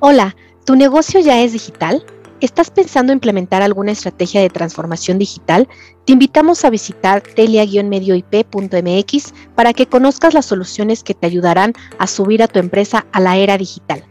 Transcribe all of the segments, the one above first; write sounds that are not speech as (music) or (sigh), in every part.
Hola, ¿tu negocio ya es digital? ¿Estás pensando implementar alguna estrategia de transformación digital? Te invitamos a visitar telia-medioip.mx para que conozcas las soluciones que te ayudarán a subir a tu empresa a la era digital.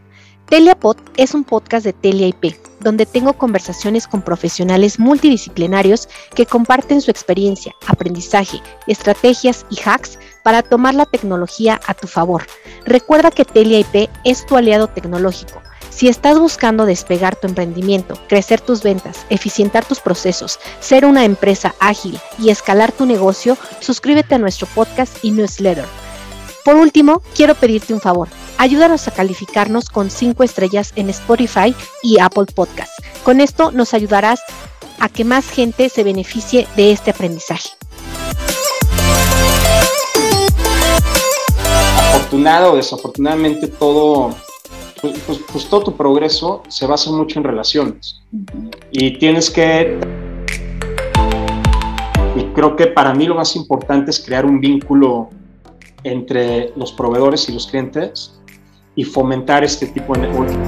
TeliaPod es un podcast de Telia IP, donde tengo conversaciones con profesionales multidisciplinarios que comparten su experiencia, aprendizaje, estrategias y hacks para tomar la tecnología a tu favor. Recuerda que Telia IP es tu aliado tecnológico si estás buscando despegar tu emprendimiento, crecer tus ventas, eficientar tus procesos, ser una empresa ágil y escalar tu negocio, suscríbete a nuestro podcast y newsletter. Por último, quiero pedirte un favor. Ayúdanos a calificarnos con 5 estrellas en Spotify y Apple Podcasts. Con esto nos ayudarás a que más gente se beneficie de este aprendizaje. Afortunado o desafortunadamente todo pues, pues, pues, todo tu progreso se basa mucho en relaciones. Y tienes que... Y creo que para mí lo más importante es crear un vínculo entre los proveedores y los clientes y fomentar este tipo de networking.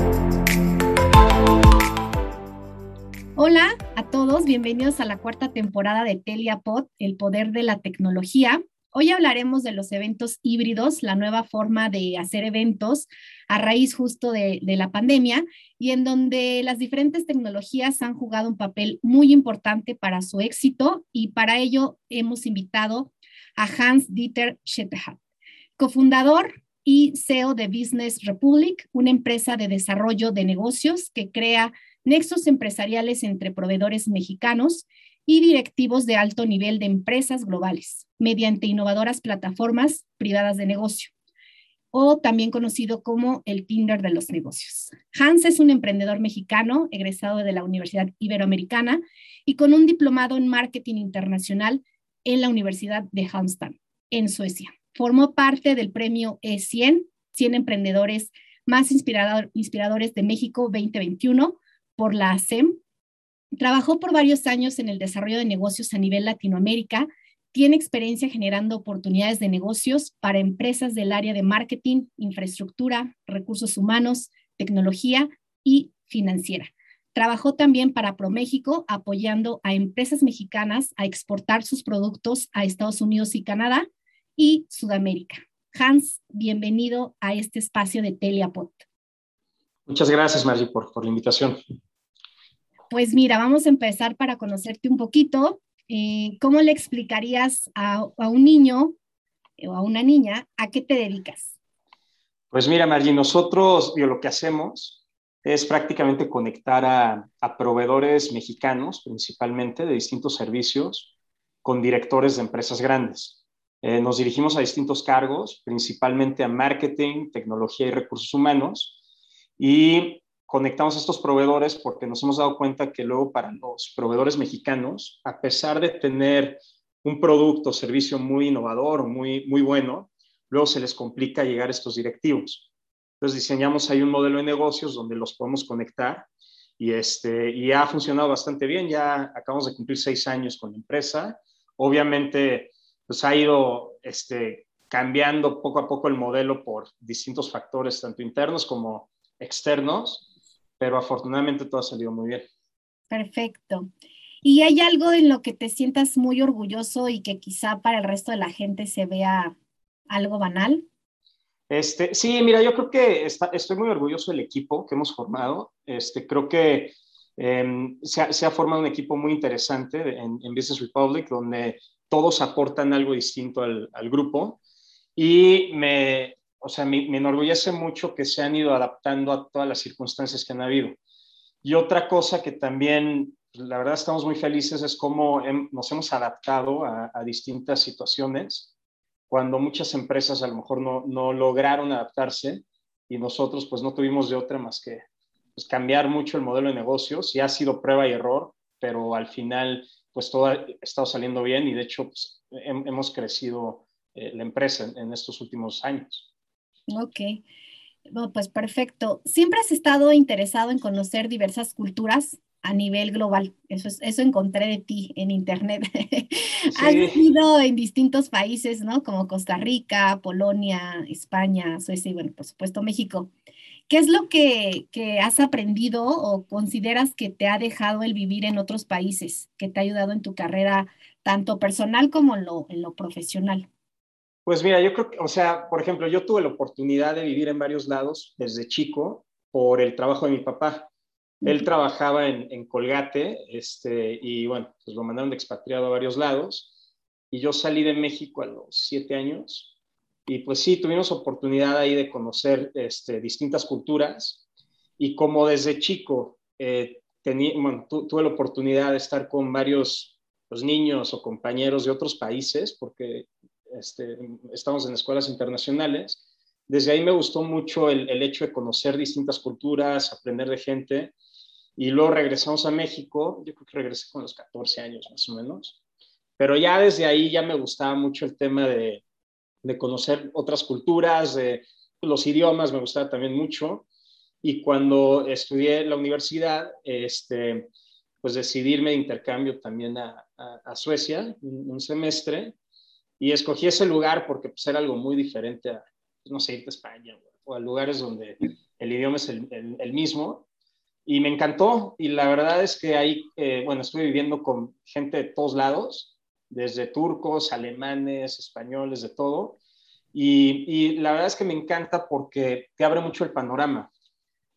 Hola a todos, bienvenidos a la cuarta temporada de TeliaPod, el poder de la tecnología. Hoy hablaremos de los eventos híbridos, la nueva forma de hacer eventos a raíz justo de, la pandemia y en donde las diferentes tecnologías han jugado un papel muy importante para su éxito y para ello hemos invitado a Hans Dieter Schettehat, cofundador y CEO de Business Republic, una empresa de desarrollo de negocios que crea nexos empresariales entre proveedores mexicanos y directivos de alto nivel de empresas globales mediante innovadoras plataformas privadas de negocio o también conocido como el Tinder de los negocios. Hans es un emprendedor mexicano egresado de la Universidad Iberoamericana y con un diplomado en marketing internacional en la Universidad de Halmstad, en Suecia. Formó parte del premio E100, 100 emprendedores más inspiradores de México 2021 por la ASEM Trabajó por varios años en el desarrollo de negocios a nivel Latinoamérica. Tiene experiencia generando oportunidades de negocios para empresas del área de marketing, infraestructura, recursos humanos, tecnología y financiera. Trabajó también para ProMéxico, apoyando a empresas mexicanas a exportar sus productos a Estados Unidos y Canadá y Sudamérica. Hans, bienvenido a este espacio de Teliapod. Muchas gracias, Margie, por, por la invitación. Pues mira, vamos a empezar para conocerte un poquito. Eh, ¿Cómo le explicarías a, un niño o a una niña a qué te dedicas? Pues mira, Margie, nosotros lo que hacemos es prácticamente conectar a, proveedores mexicanos, principalmente de distintos servicios, con directores de empresas grandes. Eh, nos dirigimos a distintos cargos, principalmente a marketing, tecnología y recursos humanos, y conectamos a estos proveedores porque nos hemos dado cuenta que luego para los proveedores mexicanos, a pesar de tener un producto o servicio muy innovador muy, muy bueno, luego se les complica llegar a estos directivos. Entonces diseñamos ahí un modelo de negocios donde los podemos conectar y, este, y ha funcionado bastante bien. Ya acabamos de cumplir seis años con la empresa. Obviamente, pues ha ido este, cambiando poco a poco el modelo por distintos factores, tanto internos como externos, pero afortunadamente todo ha salido muy bien. Perfecto. ¿Y hay algo en lo que te sientas muy orgulloso y que quizá para el resto de la gente se vea algo banal? Este, sí, mira, yo creo que estoy muy orgulloso del equipo que hemos formado. Este, creo que em, se, ha, formado un equipo muy interesante en, Business Republic, donde todos aportan algo distinto al, al grupo. Y me, o sea, me, enorgullece mucho que se han ido adaptando a todas las circunstancias que han habido. Y otra cosa que también, la verdad, estamos muy felices es cómo nos hemos adaptado a, distintas situaciones, cuando muchas empresas a lo mejor no, no, lograron adaptarse y nosotros pues no tuvimos de otra más que pues, cambiar mucho el modelo de negocios y ha sido prueba y error, pero al final pues todo ha estado saliendo bien y de hecho pues, hemos crecido eh, la empresa en estos últimos años. Ok, pues perfecto. ¿Siempre has estado interesado en conocer diversas culturas a nivel global? Eso, es, eso encontré de ti en internet. (laughs) has ido en distintos países, ¿no? Como Costa Rica, Polonia, España, Suecia y, bueno, por supuesto, México. ¿Qué es lo que, has aprendido o consideras que te ha dejado el vivir en otros países, que te ha ayudado en tu carrera, tanto personal como en lo, en lo profesional? Pues mira, yo creo que, o sea, por ejemplo, yo tuve la oportunidad de vivir en varios lados desde chico por el trabajo de mi papá. Él trabajaba en, en, Colgate este, y bueno, pues lo mandaron de expatriado a varios lados. Y yo salí de México a los siete años y pues sí, tuvimos oportunidad ahí de conocer este, distintas culturas y como desde chico eh, tuve la oportunidad de estar con varios pues, niños o compañeros de otros países, porque este, estamos en escuelas internacionales, desde ahí me gustó mucho el, el, hecho de conocer distintas culturas, aprender de gente. Y luego regresamos a México, yo creo que regresé con los 14 años más o menos. Pero ya desde ahí ya me gustaba mucho el tema de, de conocer otras culturas, de los idiomas, me gustaba también mucho. Y cuando estudié en la universidad, este, pues decidí irme de intercambio también a, a, Suecia, un, semestre, y escogí ese lugar porque pues, era algo muy diferente a, no sé, irte a España o a lugares donde el idioma es el, el, mismo. Y me encantó, y la verdad es que ahí, eh, bueno, estuve viviendo con gente de todos lados, desde turcos, alemanes, españoles, de todo. Y, la verdad es que me encanta porque te abre mucho el panorama.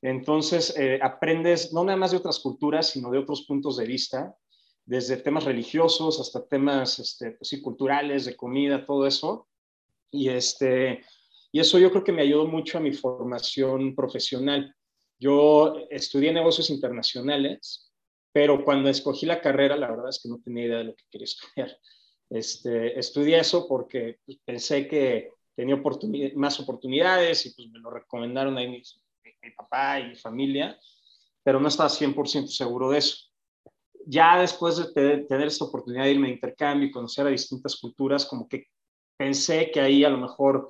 Entonces, eh, aprendes no nada más de otras culturas, sino de otros puntos de vista, desde temas religiosos hasta temas este, pues culturales, de comida, todo eso. Y, este, y eso yo creo que me ayudó mucho a mi formación profesional. Yo estudié negocios internacionales pero cuando escogí la carrera, la verdad es que no tenía idea de lo que quería estudiar. Este, estudié eso porque pues, pensé que tenía más oportunidades y pues me lo recomendaron ahí mi, mi, papá y mi familia, pero no estaba 100% seguro de eso. Ya después de tener esta oportunidad de irme de intercambio y conocer a distintas culturas, como que pensé que ahí a lo mejor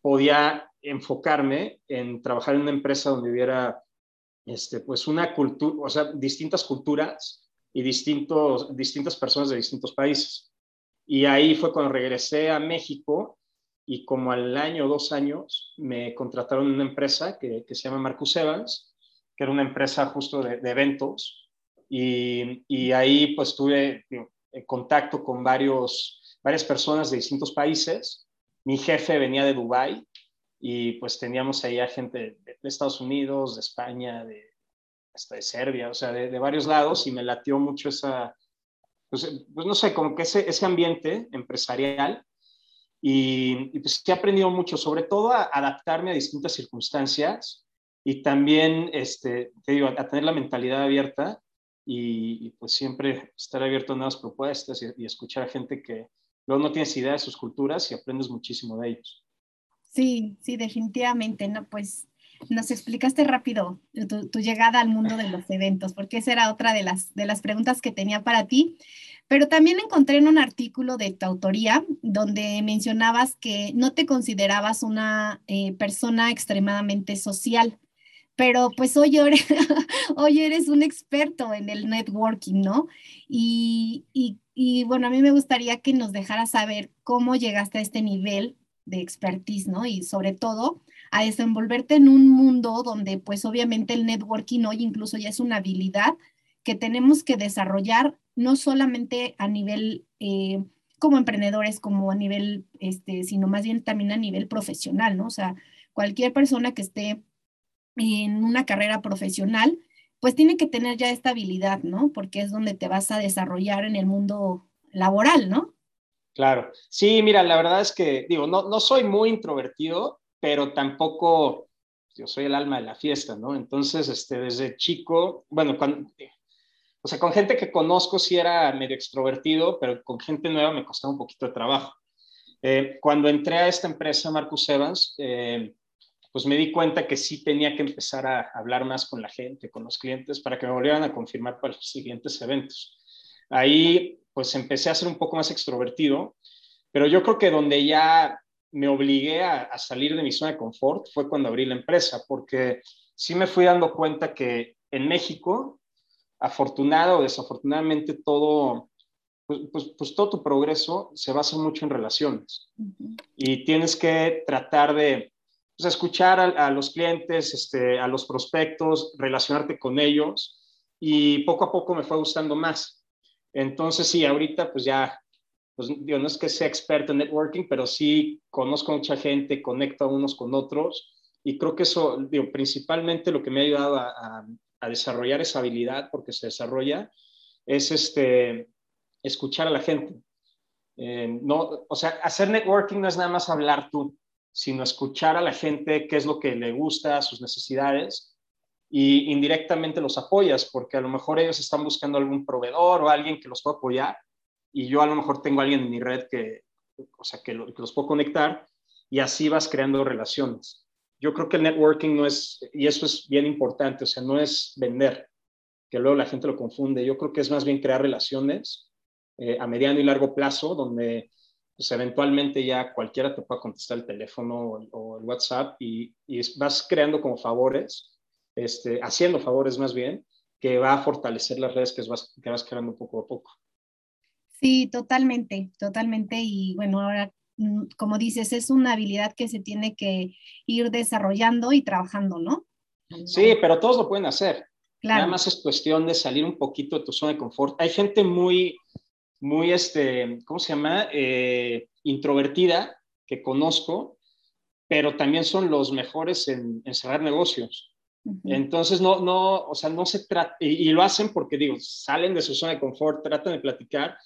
podía enfocarme en trabajar en una empresa donde hubiera este, pues una cultura, o sea, distintas culturas y distintos, distintas personas de distintos países. Y ahí fue cuando regresé a México y como al año o dos años me contrataron en una empresa que, que, se llama Marcus Evans, que era una empresa justo de, eventos. Y, y, ahí pues tuve en contacto con varios, varias personas de distintos países. Mi jefe venía de Dubái y pues teníamos ahí a gente de, Estados Unidos, de España, de, hasta de Serbia, o sea, de, varios lados y me latió mucho esa, pues, pues, no sé, como que ese, ese ambiente empresarial y, y pues he aprendido mucho, sobre todo a adaptarme a distintas circunstancias y también, este, te digo, a tener la mentalidad abierta y, pues siempre estar abierto a nuevas propuestas y, escuchar a gente que luego no tienes idea de sus culturas y aprendes muchísimo de ellos. Sí, sí, definitivamente, ¿no? Pues nos explicaste rápido tu, llegada al mundo de los eventos, porque esa era otra de las, de las preguntas que tenía para ti. Pero también encontré en un artículo de tu autoría donde mencionabas que no te considerabas una eh, persona extremadamente social, pero pues hoy eres, (laughs) hoy eres un experto en el networking, ¿no? Y, y, bueno, a mí me gustaría que nos dejaras saber cómo llegaste a este nivel de expertise, ¿no? Y sobre todo a desenvolverte en un mundo donde pues obviamente el networking hoy incluso ya es una habilidad que tenemos que desarrollar no solamente a nivel eh, como emprendedores, como a nivel, este, sino más bien también a nivel profesional, ¿no? O sea, cualquier persona que esté en una carrera profesional, pues tiene que tener ya esta habilidad, ¿no? Porque es donde te vas a desarrollar en el mundo laboral, ¿no? Claro, sí, mira, la verdad es que, digo, no, no soy muy introvertido, pero tampoco, yo soy el alma de la fiesta, ¿no? Entonces, este, desde chico, bueno, cuando, o sea, con gente que conozco sí era medio extrovertido, pero con gente nueva me costaba un poquito de trabajo. Eh, cuando entré a esta empresa, Marcus Evans, eh, pues me di cuenta que sí tenía que empezar a hablar más con la gente, con los clientes, para que me volvieran a confirmar para los siguientes eventos. Ahí pues empecé a ser un poco más extrovertido, pero yo creo que donde ya me obligué a, salir de mi zona de confort fue cuando abrí la empresa, porque sí me fui dando cuenta que en México, afortunado o desafortunadamente, todo, pues, pues, pues todo tu progreso se basa mucho en relaciones. Y tienes que tratar de, pues, escuchar a, los clientes, este, a los prospectos, relacionarte con ellos y poco a poco me fue gustando más. Entonces, sí, ahorita pues ya, pues digo, no es que sea experto en networking, pero sí conozco a mucha gente, conecto a unos con otros y creo que eso, digo, principalmente lo que me ha ayudado a, a desarrollar esa habilidad, porque se desarrolla, es este, escuchar a la gente. Eh, no, o sea, hacer networking no es nada más hablar tú, sino escuchar a la gente qué es lo que le gusta, sus necesidades, y indirectamente los apoyas, porque a lo mejor ellos están buscando algún proveedor o alguien que los pueda apoyar, y yo a lo mejor tengo alguien en mi red que, o sea, que, los puedo conectar, y así vas creando relaciones. Yo creo que el networking no es, y eso es bien importante, o sea, no es vender, que luego la gente lo confunde. Yo creo que es más bien crear relaciones eh, a mediano y largo plazo, donde pues, eventualmente ya cualquiera te pueda contestar el teléfono o, el WhatsApp y, vas creando como favores, este, haciendo favores más bien, que va a fortalecer las redes que vas, que vas creando poco a poco. Sí, totalmente, totalmente. Y bueno, ahora, mm, como dices, es una habilidad que se tiene que ir desarrollando y trabajando, ¿no? Sí, pero todos lo pueden hacer. Nada más es cuestión de salir un poquito de tu zona de confort. Hay gente muy, muy, este, ¿cómo se llama? Eh, introvertida que conozco, pero también son los mejores en, cerrar negocios. Entonces, no, no, o sea, no se trata, y, lo hacen porque, digo, salen de su zona de confort, tratan de platicar,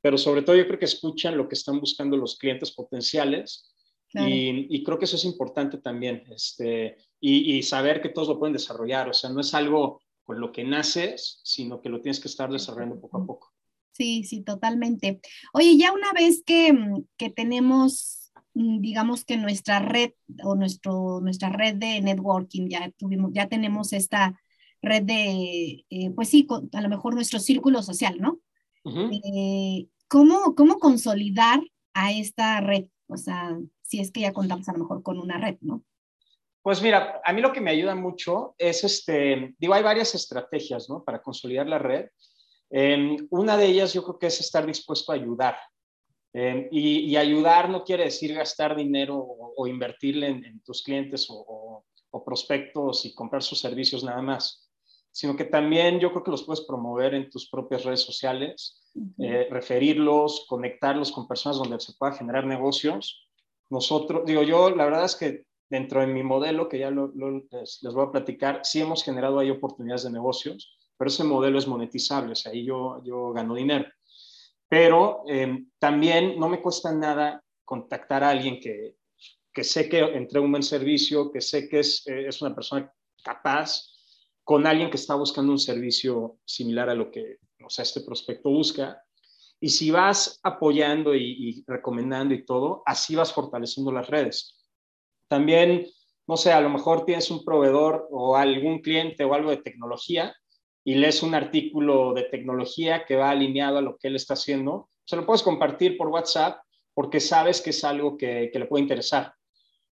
pero sobre todo yo creo que escuchan lo que están buscando los clientes potenciales y, y, creo que eso es importante también, este, y, y, saber que todos lo pueden desarrollar, o sea, no es algo con lo que naces, sino que lo tienes que estar desarrollando poco a poco. Sí, sí, totalmente. Oye, ya una vez que, mm, que tenemos, mm, digamos que nuestra red o nuestro, nuestra red de networking, ya tuvimos, ya tenemos esta red de, eh, pues sí, a lo mejor nuestro círculo social, ¿no? Eh, ¿cómo, ¿Cómo consolidar a esta red? O sea, si es que ya contamos a lo mejor con una red, ¿no? Pues mira, a mí lo que me ayuda mucho es, este, digo, hay varias estrategias, ¿no? Para consolidar la red. Em, una de ellas yo creo que es estar dispuesto a ayudar. Em, y, ayudar no quiere decir gastar dinero o, invertirle en, tus clientes o, prospectos y comprar sus servicios nada más, sino que también yo creo que los puedes promover en tus propias redes sociales, eh, referirlos, conectarlos con personas donde se pueda generar negocios. Nosotros, digo yo, la verdad es que dentro de mi modelo, que ya les, voy a platicar, sí hemos generado ahí oportunidades de negocios, pero ese modelo es monetizable, o sea, ahí yo, yo gano dinero. Pero em, también no me cuesta nada contactar a alguien que, que sé que entrega un buen servicio, que sé que es, eh, es una persona capaz, con alguien que está buscando un servicio similar a lo que o sea, este prospecto busca. Y si vas apoyando y, y recomendando y todo, así vas fortaleciendo las redes. También, no sé, a lo mejor tienes un proveedor o algún cliente o algo de tecnología y lees un artículo de tecnología que va alineado a lo que él está haciendo, se lo puedes compartir por WhatsApp porque sabes que es algo que, le puede interesar.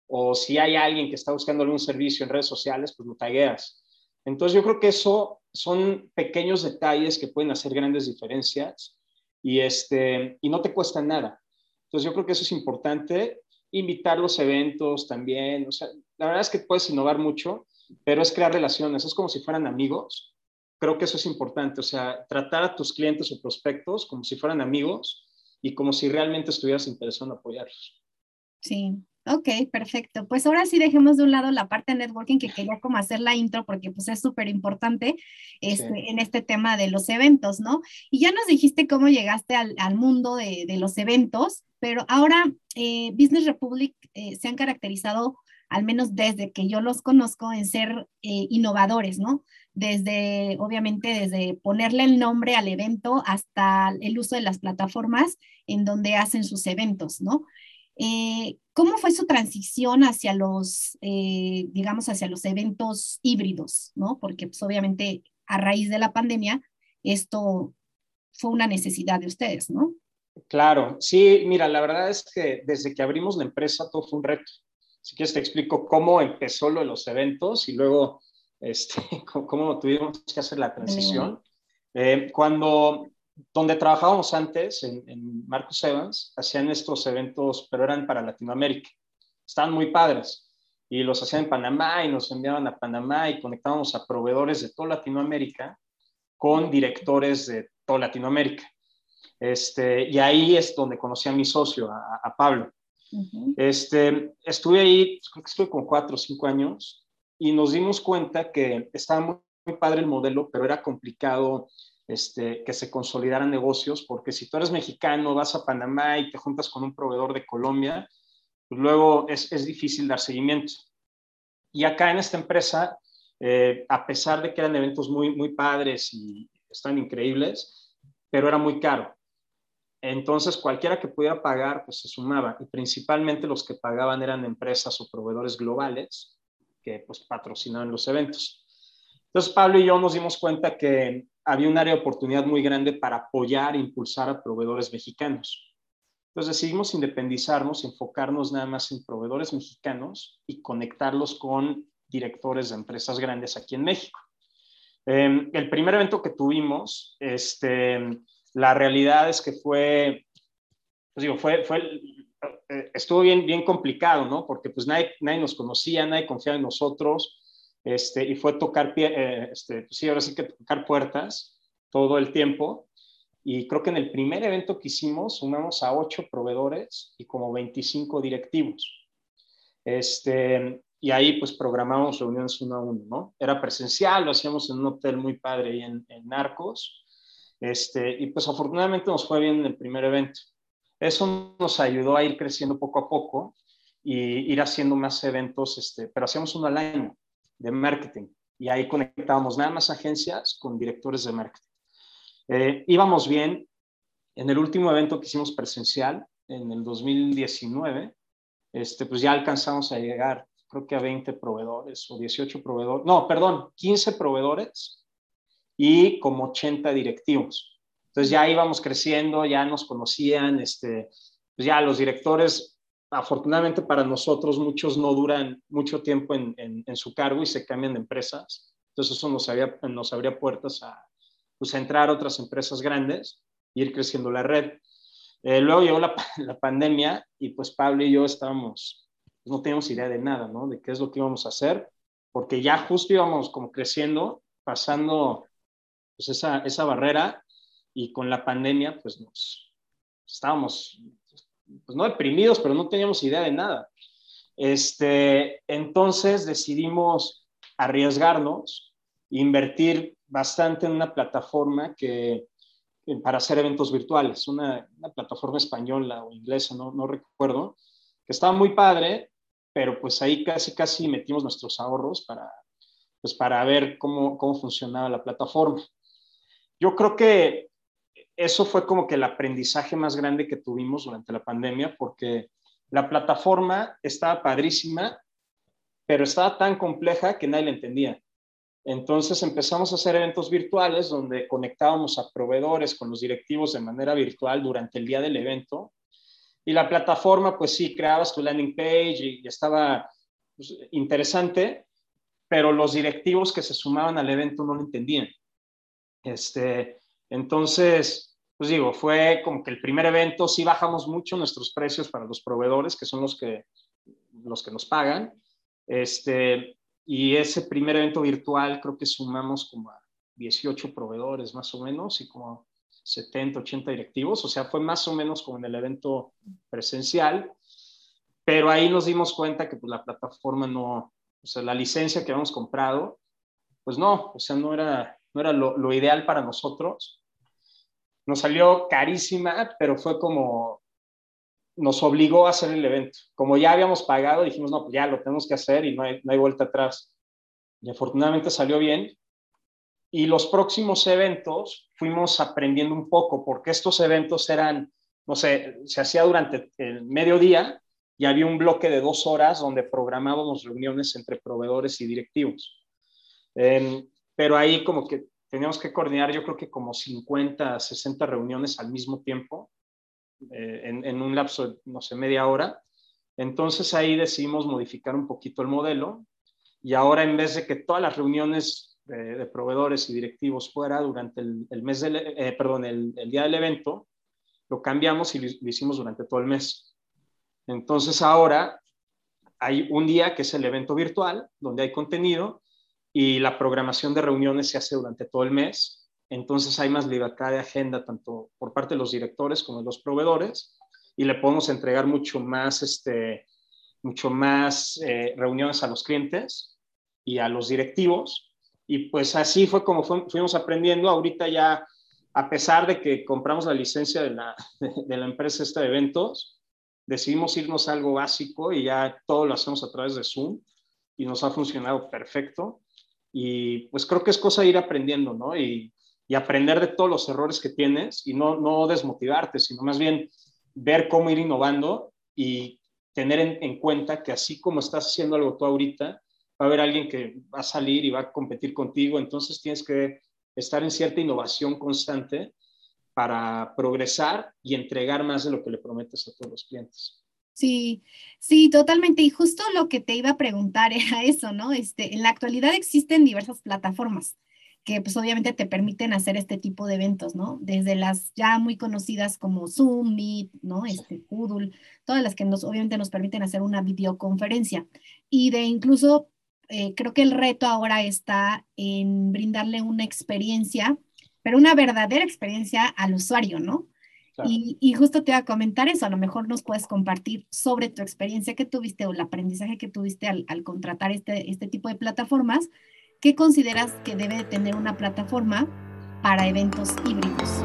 O si hay alguien que está buscando algún servicio en redes sociales, pues lo tagueas. Entonces yo creo que eso son pequeños detalles que pueden hacer grandes diferencias y, este, y no te cuesta nada. Entonces yo creo que eso es importante invitar los eventos también, o sea, la verdad es que puedes innovar mucho, pero es crear relaciones, es como si fueran amigos. Creo que eso es importante, o sea, tratar a tus clientes o prospectos como si fueran amigos y como si realmente estuvieras interesado en apoyarlos. Sí, Ok, perfecto. Pues ahora sí dejemos de un lado la parte de networking que quería como hacer la intro porque pues es súper importante este, en este tema de los eventos, ¿no? Y ya nos dijiste cómo llegaste al, mundo de, los eventos, pero ahora eh, Business Republic eh, se han caracterizado, al menos desde que yo los conozco, en ser eh, innovadores, ¿no? Desde, obviamente, desde ponerle el nombre al evento hasta el uso de las plataformas en donde hacen sus eventos, ¿no? Eh, ¿Cómo fue su transición hacia los, eh, digamos, hacia los eventos híbridos? ¿no? Porque pues, obviamente a raíz de la pandemia esto fue una necesidad de ustedes, ¿no? Claro, sí, mira, la verdad es que desde que abrimos la empresa todo fue un reto. Si quieres te explico cómo empezó lo de los eventos y luego este, (laughs) cómo tuvimos que hacer la transición. Eh, cuando donde trabajábamos antes, en, Marcos Evans, hacían estos eventos, pero eran para Latinoamérica. Estaban muy padres. y los hacían en Panamá y nos enviaban a Panamá y conectábamos a proveedores de toda Latinoamérica con directores de toda Latinoamérica. Este, y ahí es donde conocí a mi socio, a, Pablo. este, estuve ahí, creo que estuve con cuatro o cinco años y nos dimos cuenta que estaba muy, padre el modelo, pero era complicado este, que se consolidaran negocios, porque si tú eres mexicano, vas a Panamá y te juntas con un proveedor de Colombia, pues luego es, es difícil dar seguimiento. Y acá en esta empresa, eh, a pesar de que eran eventos muy, muy padres y están increíbles, pero era muy caro. Entonces, cualquiera que pudiera pagar, pues se sumaba. Y principalmente los que pagaban eran empresas o proveedores globales que pues patrocinaban los eventos. Entonces, Pablo y yo nos dimos cuenta que había un área de oportunidad muy grande para apoyar e impulsar a proveedores mexicanos. Entonces decidimos independizarnos, enfocarnos nada más en proveedores mexicanos y conectarlos con directores de empresas grandes aquí en México. Em, el primer evento que tuvimos, este, la realidad es que fue, pues digo, fue, fue, estuvo bien, bien complicado, ¿no? Porque pues nadie, nadie nos conocía, nadie confiaba en nosotros, este, y fue tocar, eh, este, pues sí, ahora sí que tocar puertas todo el tiempo. Y creo que en el primer evento que hicimos sumamos a ocho proveedores y como 25 directivos. Este, y ahí pues programamos reuniones uno a uno, ¿no? Era presencial, lo hacíamos en un hotel muy padre ahí en, en Narcos. Este, y pues afortunadamente nos fue bien en el primer evento. Eso nos ayudó a ir creciendo poco a poco y ir haciendo más eventos, este, pero hacíamos uno al año de marketing y ahí conectábamos nada más agencias con directores de marketing. Eh, íbamos bien. En el último evento que hicimos presencial, en el 2019, este, pues ya alcanzamos a llegar, creo que a 20 proveedores o 18 proveedores, no, perdón, 15 proveedores y como 80 directivos. Entonces ya íbamos creciendo, ya nos conocían, este, pues ya los directores, afortunadamente para nosotros, muchos no duran mucho tiempo en, en, su cargo y se cambian de empresas. Entonces eso nos, había, nos abría puertas a, pues, entrar a otras empresas grandes e ir creciendo la red. Eh, luego llegó la, (laughs) la, pandemia y pues Pablo y yo estábamos, pues, no teníamos idea de nada, ¿no? De qué es lo que íbamos a hacer, porque ya justo íbamos como creciendo, pasando pues esa, esa barrera y con la pandemia pues nos estábamos, pues no deprimidos, pero no teníamos idea de nada. Este, entonces decidimos arriesgarnos, invertir bastante en una plataforma que, para hacer eventos virtuales, una, plataforma española o inglesa, no, no, recuerdo, que estaba muy padre, pero pues ahí casi, casi metimos nuestros ahorros para, pues para ver cómo, cómo funcionaba la plataforma. Yo creo que eso fue como que el aprendizaje más grande que tuvimos durante la pandemia, porque la plataforma estaba padrísima, pero estaba tan compleja que nadie la entendía. Entonces empezamos a hacer eventos virtuales donde conectábamos a proveedores con los directivos de manera virtual durante el día del evento. Y la plataforma, pues sí, creabas tu landing page y, estaba pues, interesante, pero los directivos que se sumaban al evento no lo entendían. Este, entonces, pues digo, fue como que el primer evento, sí bajamos mucho nuestros precios para los proveedores, que son los que, los que nos pagan. Este, y ese primer evento virtual creo que sumamos como a 18 proveedores más o menos y como 70, 80 directivos. O sea, fue más o menos como en el evento presencial. Pero ahí nos dimos cuenta que pues, la plataforma no, o sea, la licencia que habíamos comprado, pues no, o sea, no era, no era lo, ideal para nosotros. Nos salió carísima, pero fue como nos obligó a hacer el evento. Como ya habíamos pagado, dijimos, no, pues ya lo tenemos que hacer y no hay, no hay vuelta atrás. Y afortunadamente salió bien. Y los próximos eventos fuimos aprendiendo un poco, porque estos eventos eran, no sé, se hacía durante el mediodía y había un bloque de dos horas donde programábamos reuniones entre proveedores y directivos. Em, pero ahí como que teníamos que coordinar, yo creo que como 50, 60 reuniones al mismo tiempo eh, en, un lapso de, no sé, media hora. Entonces ahí decidimos modificar un poquito el modelo y ahora en vez de que todas las reuniones de, proveedores y directivos fuera durante el, mes del, eh, perdón, el, día del evento, lo cambiamos y lo, hicimos durante todo el mes. Entonces ahora hay un día que es el evento virtual, donde hay contenido, y la programación de reuniones se hace durante todo el mes. Entonces hay más libertad de agenda tanto por parte de los directores como de los proveedores y le podemos entregar mucho más, este, mucho más eh, reuniones a los clientes y a los directivos. Y pues así fue como fuimos aprendiendo. Ahorita ya, a pesar de que compramos la licencia de la, (laughs) de, la empresa esta de eventos, decidimos irnos a algo básico y ya todo lo hacemos a través de Zoom y nos ha funcionado perfecto. Y pues creo que es cosa de ir aprendiendo, ¿no? Y, aprender de todos los errores que tienes y no, no desmotivarte, sino más bien ver cómo ir innovando y tener en, cuenta que así como estás haciendo algo tú ahorita, va a haber alguien que va a salir y va a competir contigo, entonces tienes que estar en cierta innovación constante para progresar y entregar más de lo que le prometes a todos los clientes. Sí, sí, totalmente. Y justo lo que te iba a preguntar (laughs) era eso, ¿no? Este, en la actualidad existen diversas plataformas que pues obviamente te permiten hacer este tipo de eventos, ¿no? Desde las ya muy conocidas como Zoom, Meet, ¿no? Este, Moodle, todas las que nos, obviamente nos permiten hacer una videoconferencia. Y de incluso, eh, creo que el reto ahora está en brindarle una experiencia, pero una verdadera experiencia al usuario, ¿no? Y, justo te iba a comentar eso, a lo mejor nos puedes compartir sobre tu experiencia que tuviste o el aprendizaje que tuviste al, al contratar este, este tipo de plataformas ¿qué consideras que debe tener una plataforma para eventos híbridos?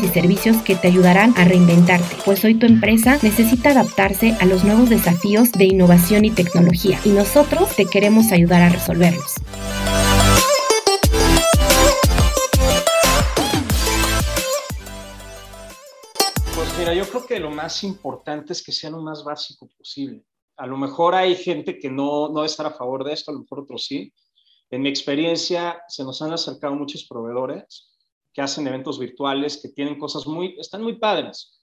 y servicios que te ayudarán a reinventarte, pues hoy tu empresa necesita adaptarse a los nuevos desafíos de innovación y tecnología y nosotros te queremos ayudar a resolverlos. Pues mira, yo creo que lo más importante es que sea lo más básico posible. A lo mejor hay gente que no, no estar a favor de esto, a lo mejor otros sí. En mi experiencia, se nos han acercado muchos proveedores que hacen eventos virtuales, que tienen cosas muy, están muy padres,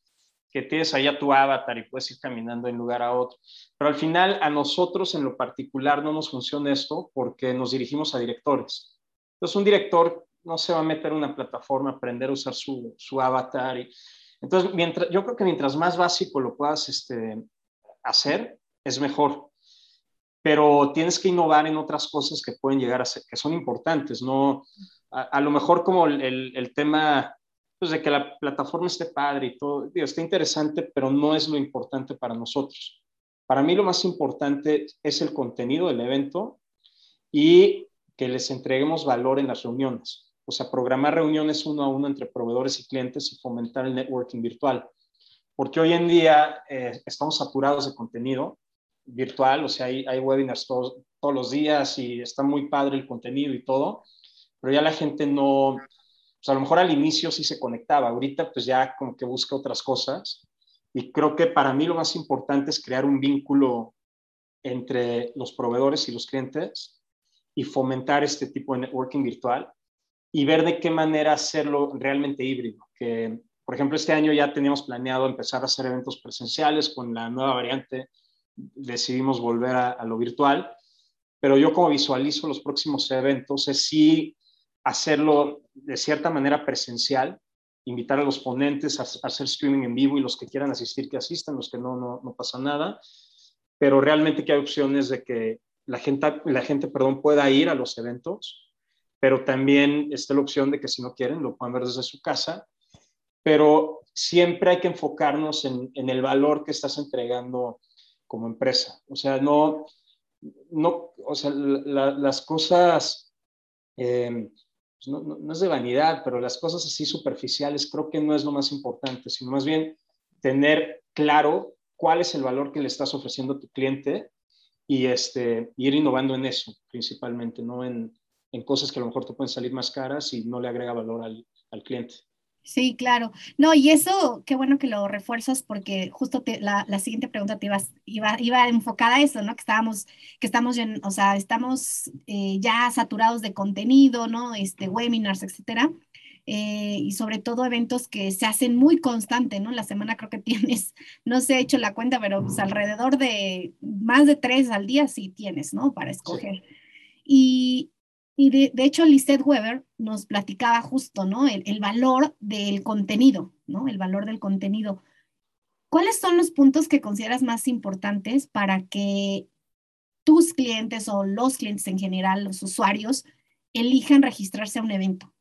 que tienes ahí a tu avatar y puedes ir caminando de un lugar a otro. Pero al final, a nosotros en lo particular no nos funciona esto porque nos dirigimos a directores. Entonces, un director no se va a meter en una plataforma, aprender a usar su, su avatar. Y, entonces, mientras, yo creo que mientras más básico lo puedas este, hacer, es mejor. Pero tienes que innovar en otras cosas que pueden llegar a ser, que son importantes, no a, lo mejor como el, el, tema pues, de que la plataforma esté padre y todo, está interesante, pero no es lo importante para nosotros. Para mí lo más importante es el contenido del evento y que les entreguemos valor en las reuniones. O sea, programar reuniones uno a uno entre proveedores y clientes y fomentar el networking virtual. Porque hoy en día eh, estamos saturados de contenido virtual, o sea, hay, hay webinars todos, todos los días y está muy padre el contenido y todo, pero ya la gente no, pues a lo mejor al inicio sí se conectaba, ahorita pues ya como que busca otras cosas. Y creo que para mí lo más importante es crear un vínculo entre los proveedores y los clientes y fomentar este tipo de networking virtual y ver de qué manera hacerlo realmente híbrido. Que, por ejemplo, este año ya teníamos planeado empezar a hacer eventos presenciales con la nueva variante, decidimos volver a, lo virtual, pero yo como visualizo los próximos eventos es sí hacerlo de cierta manera presencial, invitar a los ponentes a, hacer streaming en vivo y los que quieran asistir que asistan, los que no, no, no pasa nada, pero realmente que hay opciones de que la gente, la gente perdón, pueda ir a los eventos, pero también está la opción de que si no quieren lo puedan ver desde su casa, pero siempre hay que enfocarnos en, en el valor que estás entregando como empresa. O sea, no, no, o sea, las cosas eh, pues, no, es de vanidad, pero las cosas así superficiales creo que no es lo más importante, sino más bien tener claro cuál es el valor que le estás ofreciendo a tu cliente y este, ir innovando en eso principalmente, no en, en, cosas que a lo mejor te pueden salir más caras y no le agrega valor al, al cliente. Sí, claro. No, y eso, qué bueno que lo refuerzas porque justo la, siguiente pregunta te iba, iba, iba enfocada a eso, ¿no? Que estábamos, que estamos, o sea, estamos eh, ya saturados de contenido, ¿no? Este, webinars, etcétera. Eh, y sobre todo eventos que se hacen muy constante, ¿no? La semana creo que (laughs) tienes, no se ha hecho la cuenta, pero pues alrededor de más de tres al día sí tienes, ¿no? Para escoger. Y, y de, de, hecho, Lisette Weber nos platicaba justo, ¿no? El, el, valor del contenido, ¿no? El valor del contenido. ¿Cuáles son los puntos que consideras más importantes para que tus clientes o los clientes en general, los usuarios, elijan registrarse a un evento?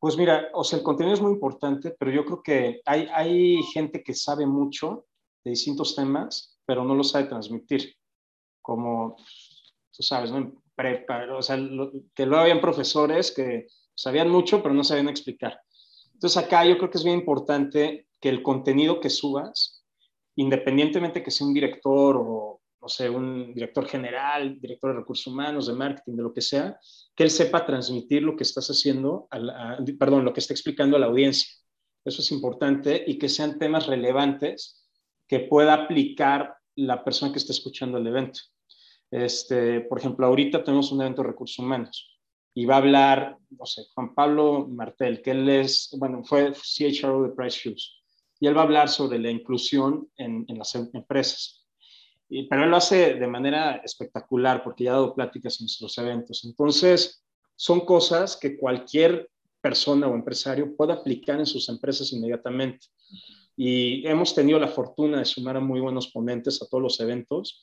Pues mira, o sea, el contenido es muy importante, pero yo creo que hay, hay gente que sabe mucho de distintos temas, pero no lo sabe transmitir. Como tú sabes, ¿no? O sea, que luego habían profesores que sabían mucho, pero no sabían explicar. Entonces acá yo creo que es bien importante que el contenido que subas, independientemente que sea un director o, no sé, un director general, director de recursos humanos, de marketing, de lo que sea, que él sepa transmitir lo que estás haciendo, perdón, lo que está explicando a la audiencia. Eso es importante y que sean temas relevantes que pueda aplicar la persona que está escuchando el evento. Este, por ejemplo, ahorita tenemos un evento de recursos humanos y va a hablar, no sé, Juan Pablo Martel, que él es, bueno, fue CHRO de Price Shoes, y él va a hablar sobre la inclusión en, las empresas. Y, pero él lo hace de manera espectacular porque ya ha dado pláticas en nuestros eventos. Entonces, son cosas que cualquier persona o empresario puede aplicar en sus empresas inmediatamente. Y hemos tenido la fortuna de sumar a muy buenos ponentes a todos los eventos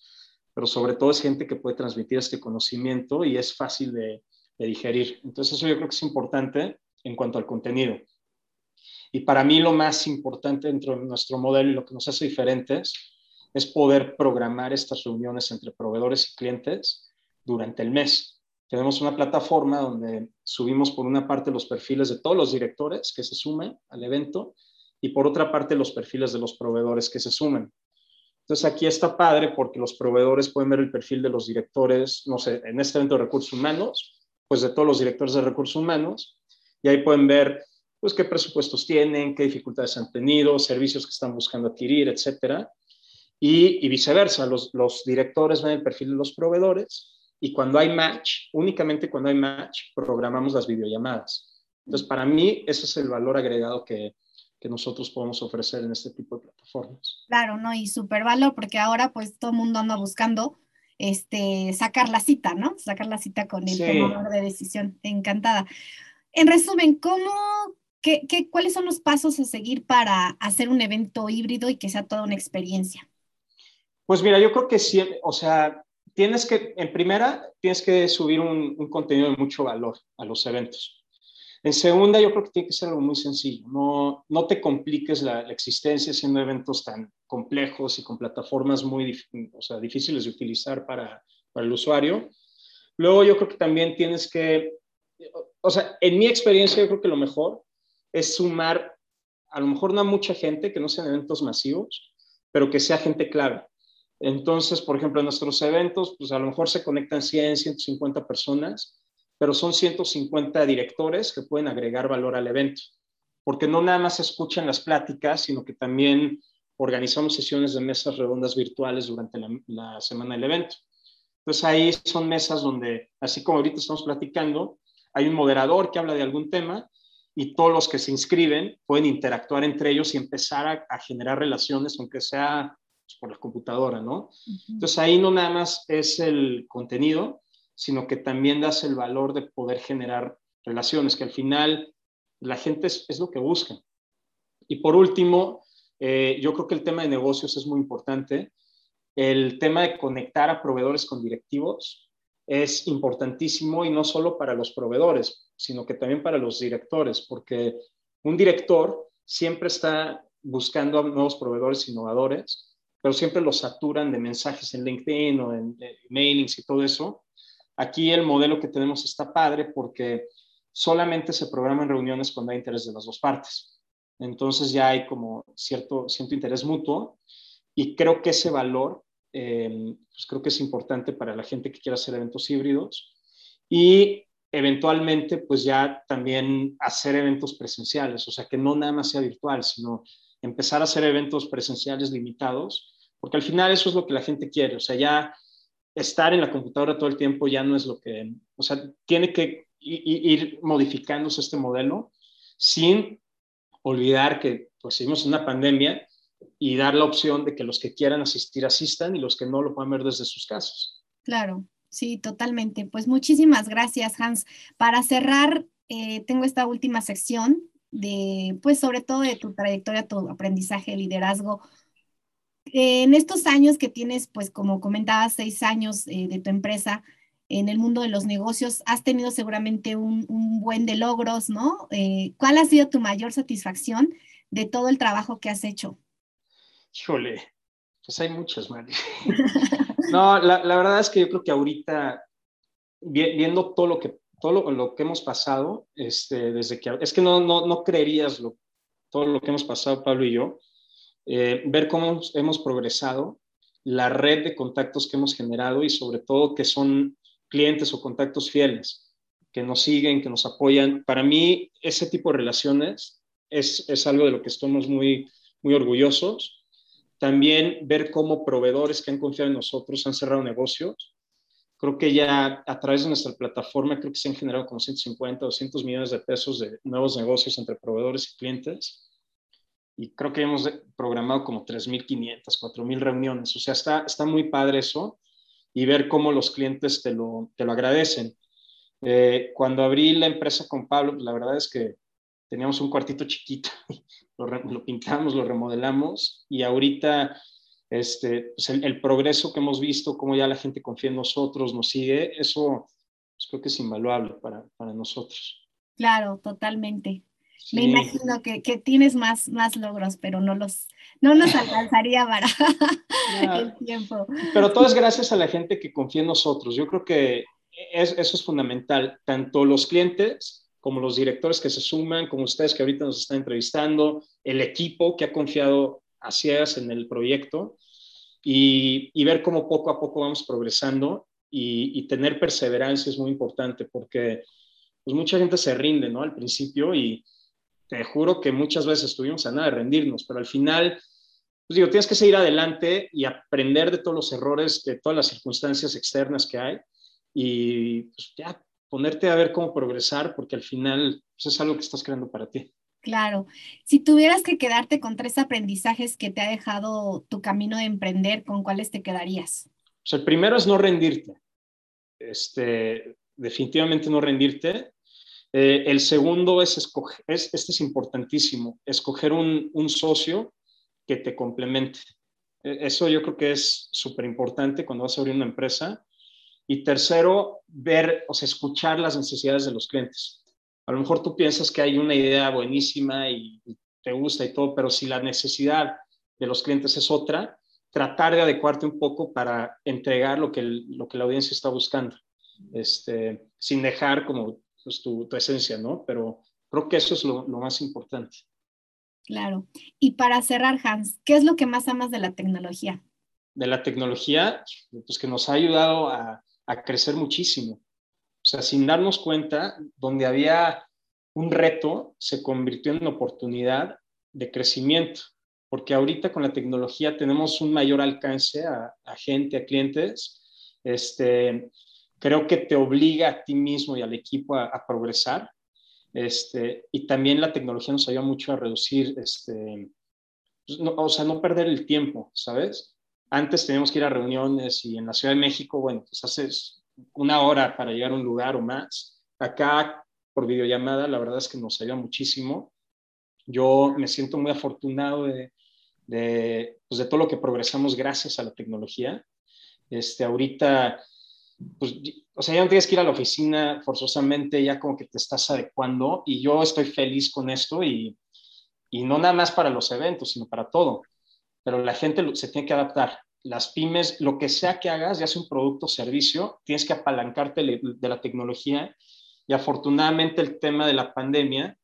pero sobre todo es gente que puede transmitir este conocimiento y es fácil de, digerir. Entonces eso yo creo que es importante en cuanto al contenido. Y para mí lo más importante dentro de nuestro modelo y lo que nos hace diferentes es poder programar estas reuniones entre proveedores y clientes durante el mes. Tenemos una plataforma donde subimos por una parte los perfiles de todos los directores que se sumen al evento y por otra parte los perfiles de los proveedores que se sumen. Entonces aquí está padre porque los proveedores pueden ver el perfil de los directores, no sé, en este evento de recursos humanos, pues de todos los directores de recursos humanos, y ahí pueden ver pues qué presupuestos tienen, qué dificultades han tenido, servicios que están buscando adquirir, etcétera. Y, viceversa, los, los directores ven el perfil de los proveedores y cuando hay match, únicamente cuando hay match, programamos las videollamadas. Entonces, para mí, ese es el valor agregado que, que nosotros podemos ofrecer en este tipo de plataformas. Claro, ¿no? Y súper valor, porque ahora pues todo el mundo anda buscando este, sacar la cita, ¿no? Sacar la cita con el tomador de decisión. Encantada. En resumen, ¿cómo, qué, qué, cuáles son los pasos a seguir para hacer un evento híbrido y que sea toda una experiencia? Pues mira, yo creo que sí, o sea, tienes que, en primera, tienes que subir un, un contenido de mucho valor a los eventos. En segunda, yo creo que tiene que ser algo muy sencillo. No, no te compliques la, existencia haciendo eventos tan complejos y con plataformas muy o sea, difíciles de utilizar para, para el usuario. Luego, yo creo que también tienes que, o sea, en mi experiencia, yo creo que lo mejor es sumar, a lo mejor no a mucha gente, que no sean eventos masivos, pero que sea gente clave. Entonces, por ejemplo, en nuestros eventos, pues a lo mejor se conectan 100, 150 personas pero son 150 directores que pueden agregar valor al evento, porque no nada más escuchan las pláticas, sino que también organizamos sesiones de mesas redondas virtuales durante la, semana del evento. Entonces ahí son mesas donde, así como ahorita estamos platicando, hay un moderador que habla de algún tema y todos los que se inscriben pueden interactuar entre ellos y empezar a, generar relaciones, aunque sea pues, por la computadora, ¿no? Entonces ahí no nada más es el contenido, sino que también das el valor de poder generar relaciones, que al final la gente es, lo que busca. Y por último, eh, yo creo que el tema de negocios es muy importante. El tema de conectar a proveedores con directivos es importantísimo y no solo para los proveedores, sino que también para los directores, porque un director siempre está buscando nuevos proveedores innovadores, pero siempre los saturan de mensajes en LinkedIn o en, en mailings y todo eso, Aquí el modelo que tenemos está padre porque solamente se programan reuniones cuando hay interés de las dos partes. Entonces ya hay como cierto, cierto interés mutuo y creo que ese valor, eh, pues creo que es importante para la gente que quiera hacer eventos híbridos. Y eventualmente pues ya también hacer eventos presenciales, o sea, que no nada más sea virtual, sino empezar a hacer eventos presenciales limitados, porque al final eso es lo que la gente quiere, o sea, ya estar en la computadora todo el tiempo ya no es lo que, o sea, tiene que ir modificándose este modelo sin olvidar que pues seguimos en una pandemia y dar la opción de que los que quieran asistir asistan y los que no lo puedan ver desde sus casas. Claro, sí, totalmente. Pues muchísimas gracias, Hans. Para cerrar, eh, tengo esta última sección de, pues sobre todo de tu trayectoria, tu aprendizaje, liderazgo. En estos años que tienes, pues como comentabas, seis años eh, de tu empresa en el mundo de los negocios, has tenido seguramente un, buen de logros, ¿no? Eh, ¿Cuál ha sido tu mayor satisfacción de todo el trabajo que has hecho? Híjole, pues hay muchas, Mari. (laughs) no, la, verdad es que yo creo que ahorita, viendo todo lo que, todo lo, que hemos pasado, este, desde que, es que no, no, no creerías lo, todo lo que hemos pasado, Pablo y yo, eh, ver cómo hemos, progresado, la red de contactos que hemos generado y sobre todo que son clientes o contactos fieles que nos siguen, que nos apoyan. Para mí, ese tipo de relaciones es, es algo de lo que estamos muy, muy orgullosos también ver cómo proveedores que han confiado en nosotros han cerrado negocios. Creo que ya a través de nuestra plataforma creo que se han generado como 150, 200 millones de pesos de nuevos negocios entre proveedores y clientes. Y creo que hemos programado como 3.500, 4.000 reuniones. O sea, está, está muy padre eso y ver cómo los clientes te lo, te lo agradecen. Eh, cuando abrí la empresa con Pablo, la verdad es que teníamos un cuartito chiquito (laughs) lo, pintamos, lo remodelamos y ahorita este, pues el, progreso que hemos visto, cómo ya la gente confía en nosotros, nos sigue, eso pues creo que es invaluable para, para nosotros. Claro, totalmente. Me imagino que, que, tienes más, más logros, pero no los no nos alcanzaría para (laughs) el tiempo. Pero todo es gracias a la gente que confía en nosotros. Yo creo que es, eso es fundamental. Tanto los clientes como los directores que se suman, como ustedes que ahorita nos están entrevistando, el equipo que ha confiado a ciegas en el proyecto y, ver cómo poco a poco vamos progresando y, tener perseverancia es muy importante porque pues mucha gente se rinde, ¿no? Al principio y te juro que muchas veces estuvimos a nada de rendirnos, pero al final, pues digo, tienes que seguir adelante y aprender de todos los errores, de todas las circunstancias externas que hay y pues ya ponerte a ver cómo progresar, porque al final pues, es algo que estás creando para ti. Claro. Si tuvieras que quedarte con tres aprendizajes que te ha dejado tu camino de emprender, ¿con cuáles te quedarías? Pues el primero es no rendirte. Este, definitivamente no rendirte. Eh, el segundo es escoger, es, este es importantísimo, escoger un, un socio que te complemente. E, eso yo creo que es súper importante cuando vas a abrir una empresa. Y tercero, ver, o sea, escuchar las necesidades de los clientes. A lo mejor tú piensas que hay una idea buenísima y, te gusta y todo, pero si la necesidad de los clientes es otra, tratar de adecuarte un poco para entregar lo que, lo que la audiencia está buscando, este, sin dejar como pues, tu, tu, esencia, ¿no? Pero creo que eso es lo, lo, más importante. Claro. Y para cerrar, Hans, ¿qué es lo que más amas de la tecnología? De la tecnología, pues que nos ha ayudado a, a crecer muchísimo. O sea, sin darnos cuenta, donde había un reto, se convirtió en una oportunidad de crecimiento, porque ahorita con la tecnología tenemos un mayor alcance a, gente, a clientes. Este, creo que te obliga a ti mismo y al equipo a, progresar. Este, y también la tecnología nos ayuda mucho a reducir, este, pues, o sea, no perder el tiempo, ¿sabes? Antes teníamos que ir a reuniones y en la Ciudad de México, bueno, pues haces una hora para llegar a un lugar o más. Acá, por videollamada, la verdad es que nos ayuda muchísimo. Yo me siento muy afortunado de, de, pues de todo lo que progresamos gracias a la tecnología. Este, ahorita, pues, o sea, ya no tienes que ir a la oficina forzosamente, ya como que te estás adecuando y yo estoy feliz con esto y, y no nada más para los eventos, sino para todo pero la gente se tiene que adaptar. Las pymes, lo que sea que hagas, ya sea un producto o servicio, tienes que apalancarte de la tecnología y afortunadamente el tema de la pandemia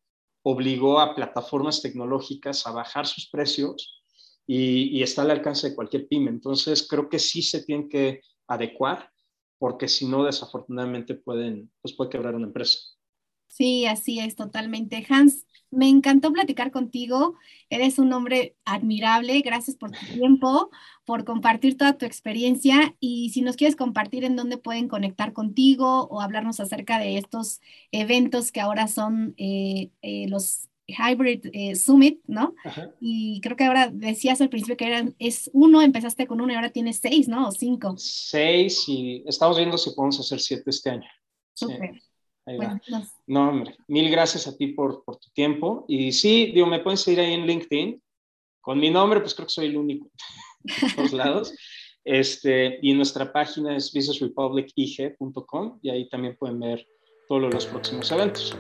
obligó a plataformas tecnológicas a bajar sus precios y, está al alcance de cualquier pyme. Entonces, creo que sí se tienen que adecuar porque si no, desafortunadamente pueden, pues puede quebrar una empresa. Sí, así es, totalmente. Hans, me encantó platicar contigo. Eres un hombre admirable. Gracias por tu (laughs) tiempo, por compartir toda tu experiencia. Y si nos quieres compartir en dónde pueden conectar contigo o hablarnos acerca de estos eventos que ahora son eh, eh, los Hybrid eh, Summit, ¿no? Y creo que ahora decías al principio que eran, es uno, empezaste con uno y ahora tienes seis, ¿no? O cinco. Seis y estamos viendo si podemos hacer siete este año. Súper. No, hombre, mil gracias a ti por, por, tu tiempo. Y sí, digo, me pueden seguir ahí en LinkedIn. Con mi nombre, pues creo que soy el único en (laughs) todos lados. Este, y nuestra página es businessrepublicig.com y ahí también pueden ver todos los próximos eventos.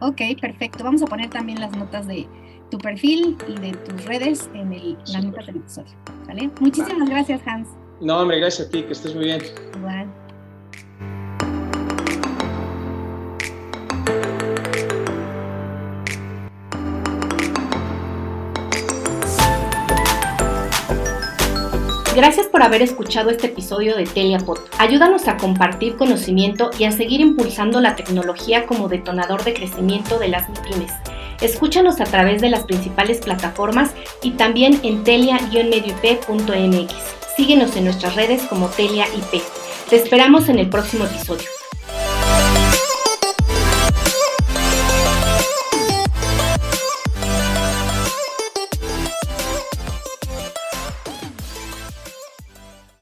Ok, perfecto. Vamos a poner también las notas de tu perfil y de tus redes en el, la nota del episodio. ¿Vale? Muchísimas gracias, Hans. No, hombre, gracias a ti, que estés muy bien. Igual. Gracias por haber escuchado este episodio de Teliapod. Ayúdanos a compartir conocimiento y a seguir impulsando la tecnología como detonador de crecimiento de las MIPIMES. Escúchanos a través de las principales plataformas y también en telia-medioip.mx. Síguenos en nuestras redes como Telia IP. Te esperamos en el próximo episodio.